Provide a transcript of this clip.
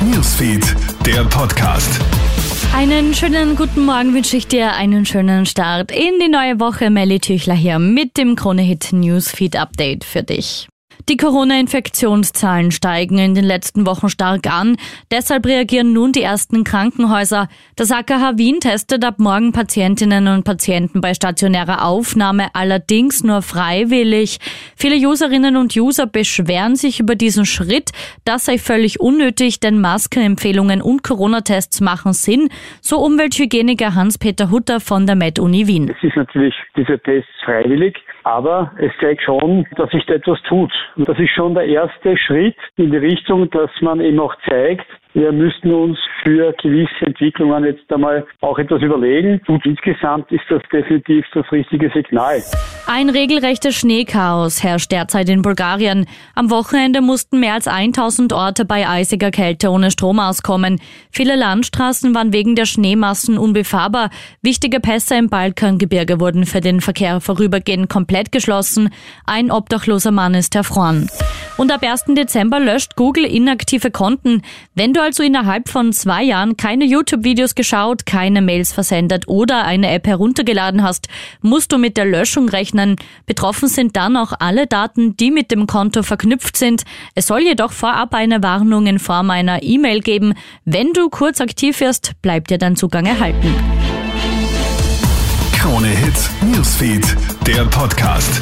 Newsfeed, der Podcast. Einen schönen guten Morgen wünsche ich dir, einen schönen Start in die neue Woche. Melly Tüchler hier mit dem Kronehit Newsfeed Update für dich. Die Corona-Infektionszahlen steigen in den letzten Wochen stark an. Deshalb reagieren nun die ersten Krankenhäuser. Das AKH Wien testet ab morgen Patientinnen und Patienten bei stationärer Aufnahme, allerdings nur freiwillig. Viele Userinnen und User beschweren sich über diesen Schritt. Das sei völlig unnötig, denn Maskenempfehlungen und Corona-Tests machen Sinn, so Umwelthygieniker Hans-Peter Hutter von der Med-Uni Wien. Es ist natürlich dieser Test freiwillig, aber es zeigt schon, dass sich da etwas tut. Und das ist schon der erste Schritt in die Richtung, dass man eben auch zeigt, wir müssten uns für gewisse Entwicklungen jetzt einmal auch etwas überlegen. Und insgesamt ist das definitiv das richtige Signal. Ein regelrechtes Schneechaos herrscht derzeit in Bulgarien. Am Wochenende mussten mehr als 1000 Orte bei eisiger Kälte ohne Strom auskommen. Viele Landstraßen waren wegen der Schneemassen unbefahrbar. Wichtige Pässe im Balkangebirge wurden für den Verkehr vorübergehend komplett geschlossen. Ein obdachloser Mann ist erfroren. Und ab 1. Dezember löscht Google inaktive Konten. Wenn du also innerhalb von zwei Jahren keine YouTube-Videos geschaut, keine Mails versendet oder eine App heruntergeladen hast, musst du mit der Löschung rechnen. Betroffen sind dann auch alle Daten, die mit dem Konto verknüpft sind. Es soll jedoch vorab eine Warnung in Form einer E-Mail geben. Wenn du kurz aktiv wirst, bleibt dir dein Zugang erhalten. Krone Hits, Newsfeed, der Podcast.